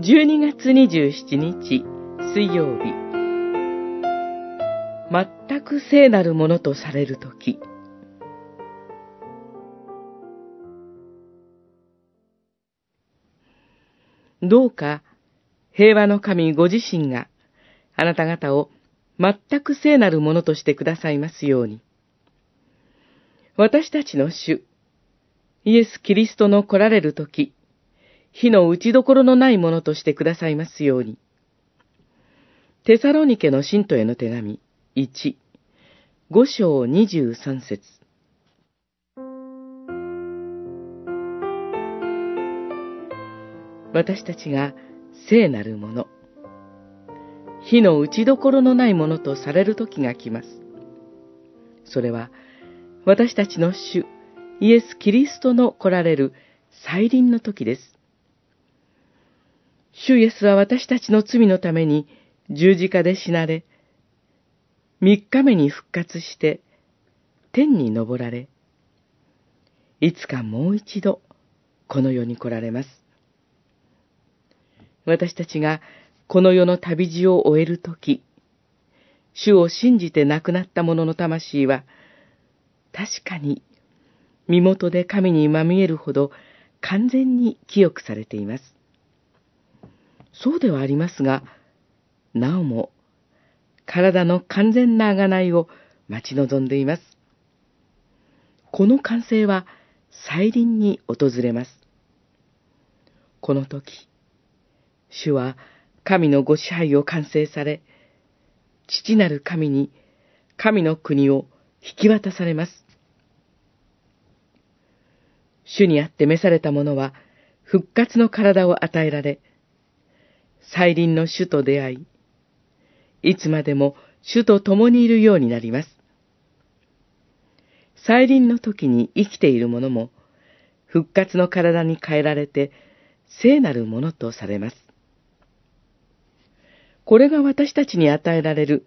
12月27日水曜日全く聖なるものとされるときどうか平和の神ご自身があなた方を全く聖なるものとしてくださいますように。私たちの主、イエス・キリストの来られるとき、火の打ちどころのないものとしてくださいますように。テサロニケの信徒への手紙、1、5章23節私たちが聖なるもの、火の打ちどころのないものとされる時が来ます。それは、私たちの主、イエス・キリストの来られる再臨の時です。主イエスは私たちの罪のために十字架で死なれ、三日目に復活して天に昇られ、いつかもう一度この世に来られます。私たちがこの世の旅路を終えるとき、主を信じて亡くなった者の魂は、確かに身元で神にまみえるほど完全に清くされています。そうではありますが、なおも体の完全な贖いを待ち望んでいます。この完成は再臨に訪れます。この時、主は神のご支配を完成され、父なる神に神の国を引き渡されます。主にあって召された者は復活の体を与えられ、再臨の主と出会い、いつまでも主と共にいるようになります。再臨の時に生きている者も、復活の体に変えられて、聖なるものとされます。これが私たちに与えられる、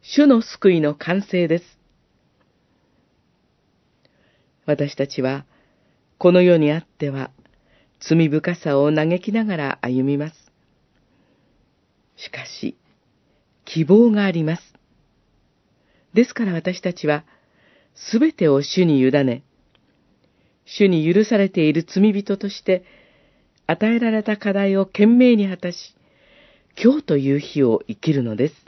主の救いの完成です。私たちは、この世にあっては、罪深さを嘆きながら歩みます。しかし、希望があります。ですから私たちは、すべてを主に委ね、主に許されている罪人として、与えられた課題を懸命に果たし、今日という日を生きるのです。